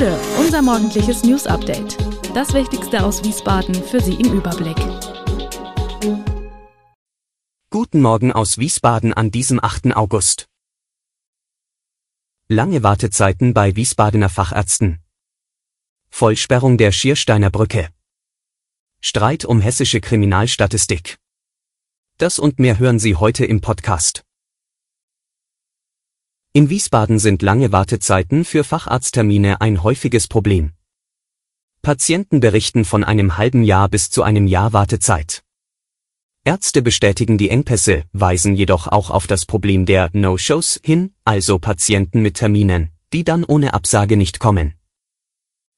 Gude, unser morgendliches News Update. Das Wichtigste aus Wiesbaden für Sie im Überblick. Guten Morgen aus Wiesbaden an diesem 8. August. Lange Wartezeiten bei Wiesbadener Fachärzten. Vollsperrung der Schiersteiner Brücke. Streit um hessische Kriminalstatistik. Das und mehr hören Sie heute im Podcast. In Wiesbaden sind lange Wartezeiten für Facharzttermine ein häufiges Problem. Patienten berichten von einem halben Jahr bis zu einem Jahr Wartezeit. Ärzte bestätigen die Engpässe, weisen jedoch auch auf das Problem der No-Shows hin, also Patienten mit Terminen, die dann ohne Absage nicht kommen.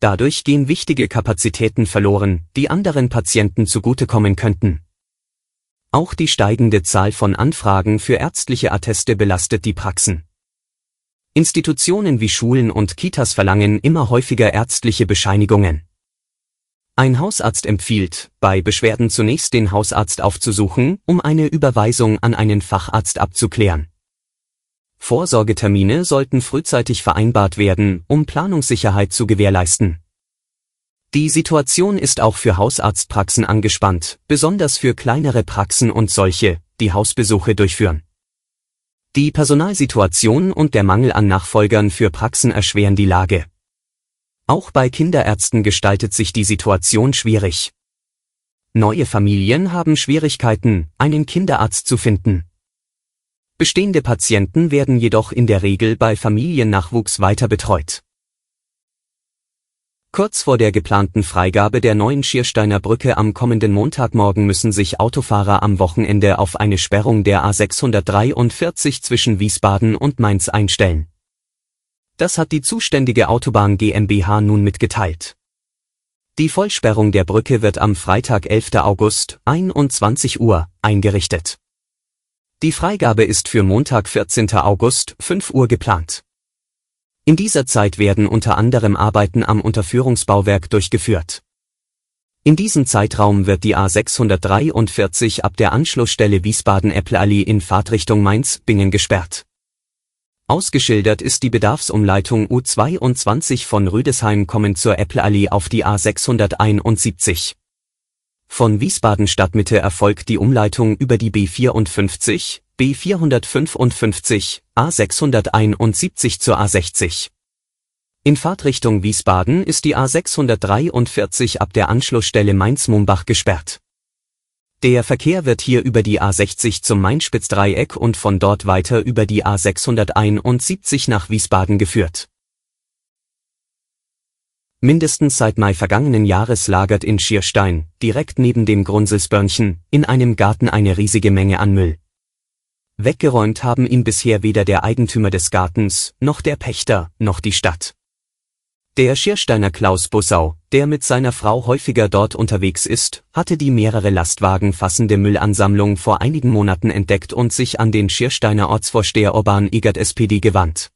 Dadurch gehen wichtige Kapazitäten verloren, die anderen Patienten zugutekommen könnten. Auch die steigende Zahl von Anfragen für ärztliche Atteste belastet die Praxen. Institutionen wie Schulen und Kitas verlangen immer häufiger ärztliche Bescheinigungen. Ein Hausarzt empfiehlt, bei Beschwerden zunächst den Hausarzt aufzusuchen, um eine Überweisung an einen Facharzt abzuklären. Vorsorgetermine sollten frühzeitig vereinbart werden, um Planungssicherheit zu gewährleisten. Die Situation ist auch für Hausarztpraxen angespannt, besonders für kleinere Praxen und solche, die Hausbesuche durchführen. Die Personalsituation und der Mangel an Nachfolgern für Praxen erschweren die Lage. Auch bei Kinderärzten gestaltet sich die Situation schwierig. Neue Familien haben Schwierigkeiten, einen Kinderarzt zu finden. Bestehende Patienten werden jedoch in der Regel bei Familiennachwuchs weiter betreut. Kurz vor der geplanten Freigabe der neuen Schiersteiner Brücke am kommenden Montagmorgen müssen sich Autofahrer am Wochenende auf eine Sperrung der A643 zwischen Wiesbaden und Mainz einstellen. Das hat die zuständige Autobahn GmbH nun mitgeteilt. Die Vollsperrung der Brücke wird am Freitag 11. August, 21 Uhr, eingerichtet. Die Freigabe ist für Montag 14. August, 5 Uhr geplant. In dieser Zeit werden unter anderem Arbeiten am Unterführungsbauwerk durchgeführt. In diesem Zeitraum wird die A643 ab der Anschlussstelle Wiesbaden-Äppleallee in Fahrtrichtung Mainz-Bingen gesperrt. Ausgeschildert ist die Bedarfsumleitung U22 von Rüdesheim kommend zur Äppleallee auf die A671. Von Wiesbaden Stadtmitte erfolgt die Umleitung über die B54, B455, A671 zur A60. In Fahrtrichtung Wiesbaden ist die A643 ab der Anschlussstelle Mainz-Mumbach gesperrt. Der Verkehr wird hier über die A60 zum Mainspitzdreieck und von dort weiter über die A671 nach Wiesbaden geführt Mindestens seit Mai vergangenen Jahres lagert in Schierstein, direkt neben dem Grunselsbörnchen, in einem Garten eine riesige Menge an Müll. Weggeräumt haben ihn bisher weder der Eigentümer des Gartens, noch der Pächter, noch die Stadt. Der Schiersteiner Klaus Bussau, der mit seiner Frau häufiger dort unterwegs ist, hatte die mehrere Lastwagen fassende Müllansammlung vor einigen Monaten entdeckt und sich an den Schiersteiner Ortsvorsteher Urban Egert SPD gewandt.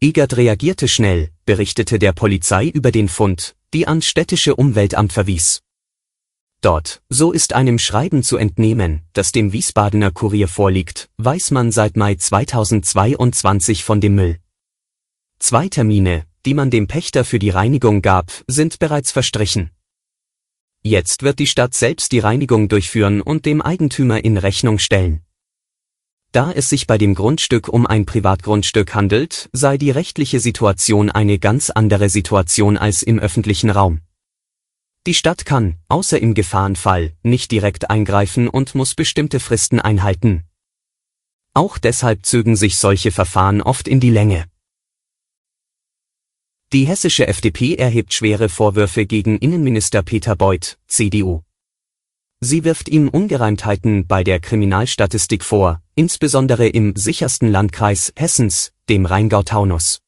Egert reagierte schnell, berichtete der Polizei über den Fund, die ans städtische Umweltamt verwies. Dort, so ist einem Schreiben zu entnehmen, das dem Wiesbadener Kurier vorliegt, weiß man seit Mai 2022 von dem Müll. Zwei Termine, die man dem Pächter für die Reinigung gab, sind bereits verstrichen. Jetzt wird die Stadt selbst die Reinigung durchführen und dem Eigentümer in Rechnung stellen. Da es sich bei dem Grundstück um ein Privatgrundstück handelt, sei die rechtliche Situation eine ganz andere Situation als im öffentlichen Raum. Die Stadt kann, außer im Gefahrenfall, nicht direkt eingreifen und muss bestimmte Fristen einhalten. Auch deshalb zögen sich solche Verfahren oft in die Länge. Die hessische FDP erhebt schwere Vorwürfe gegen Innenminister Peter Beuth, CDU. Sie wirft ihm Ungereimtheiten bei der Kriminalstatistik vor, insbesondere im sichersten Landkreis Hessens, dem Rheingau-Taunus.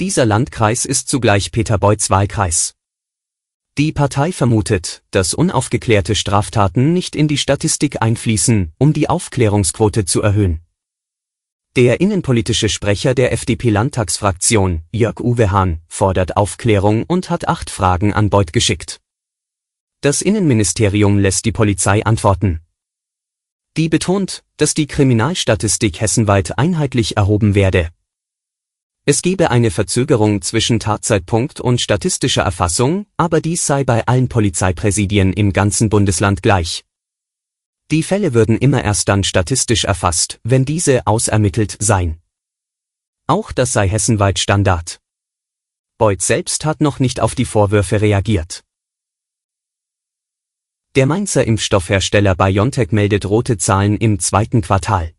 Dieser Landkreis ist zugleich Peter Beuths Wahlkreis. Die Partei vermutet, dass unaufgeklärte Straftaten nicht in die Statistik einfließen, um die Aufklärungsquote zu erhöhen. Der innenpolitische Sprecher der FDP-Landtagsfraktion, Jörg-Uwe Hahn, fordert Aufklärung und hat acht Fragen an Beuth geschickt. Das Innenministerium lässt die Polizei antworten. Die betont, dass die Kriminalstatistik hessenweit einheitlich erhoben werde. Es gebe eine Verzögerung zwischen Tatzeitpunkt und statistischer Erfassung, aber dies sei bei allen Polizeipräsidien im ganzen Bundesland gleich. Die Fälle würden immer erst dann statistisch erfasst, wenn diese ausermittelt seien. Auch das sei hessenweit Standard. Beuth selbst hat noch nicht auf die Vorwürfe reagiert. Der Mainzer Impfstoffhersteller BioNTech meldet rote Zahlen im zweiten Quartal.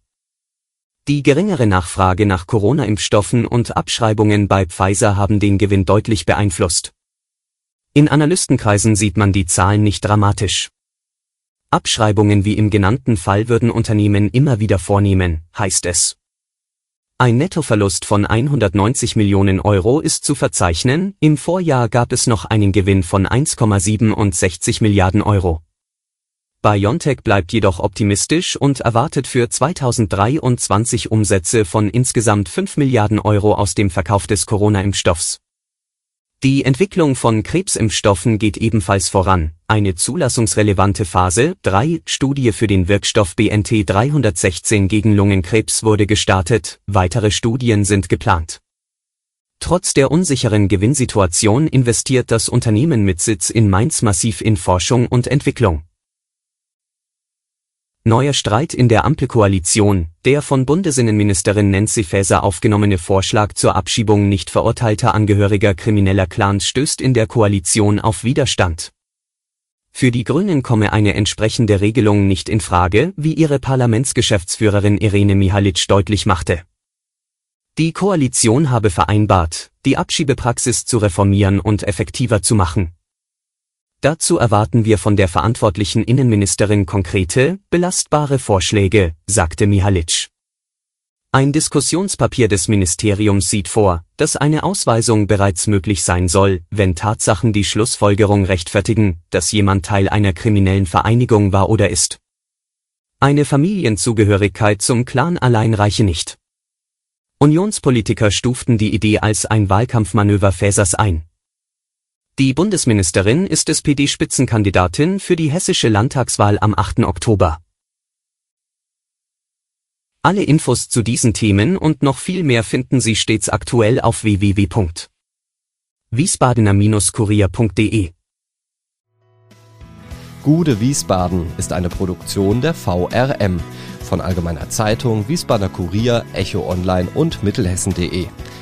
Die geringere Nachfrage nach Corona-Impfstoffen und Abschreibungen bei Pfizer haben den Gewinn deutlich beeinflusst. In Analystenkreisen sieht man die Zahlen nicht dramatisch. Abschreibungen wie im genannten Fall würden Unternehmen immer wieder vornehmen, heißt es. Ein Nettoverlust von 190 Millionen Euro ist zu verzeichnen, im Vorjahr gab es noch einen Gewinn von 1,67 Milliarden Euro. BioNTech bleibt jedoch optimistisch und erwartet für 2023 Umsätze von insgesamt 5 Milliarden Euro aus dem Verkauf des Corona-Impfstoffs. Die Entwicklung von Krebsimpfstoffen geht ebenfalls voran. Eine zulassungsrelevante Phase 3 Studie für den Wirkstoff BNT 316 gegen Lungenkrebs wurde gestartet, weitere Studien sind geplant. Trotz der unsicheren Gewinnsituation investiert das Unternehmen mit Sitz in Mainz massiv in Forschung und Entwicklung. Neuer Streit in der Ampelkoalition, der von Bundesinnenministerin Nancy Faeser aufgenommene Vorschlag zur Abschiebung nicht verurteilter Angehöriger krimineller Clans stößt in der Koalition auf Widerstand. Für die Grünen komme eine entsprechende Regelung nicht in Frage, wie ihre Parlamentsgeschäftsführerin Irene Mihalic deutlich machte. Die Koalition habe vereinbart, die Abschiebepraxis zu reformieren und effektiver zu machen. Dazu erwarten wir von der verantwortlichen Innenministerin konkrete, belastbare Vorschläge, sagte Mihalic. Ein Diskussionspapier des Ministeriums sieht vor, dass eine Ausweisung bereits möglich sein soll, wenn Tatsachen die Schlussfolgerung rechtfertigen, dass jemand Teil einer kriminellen Vereinigung war oder ist. Eine Familienzugehörigkeit zum Clan allein reiche nicht. Unionspolitiker stuften die Idee als ein Wahlkampfmanöver Fäsers ein. Die Bundesministerin ist SPD-Spitzenkandidatin für die hessische Landtagswahl am 8. Oktober. Alle Infos zu diesen Themen und noch viel mehr finden Sie stets aktuell auf www.wiesbadener-kurier.de. Gude Wiesbaden ist eine Produktion der VRM von Allgemeiner Zeitung, Wiesbadener Kurier, Echo Online und Mittelhessen.de.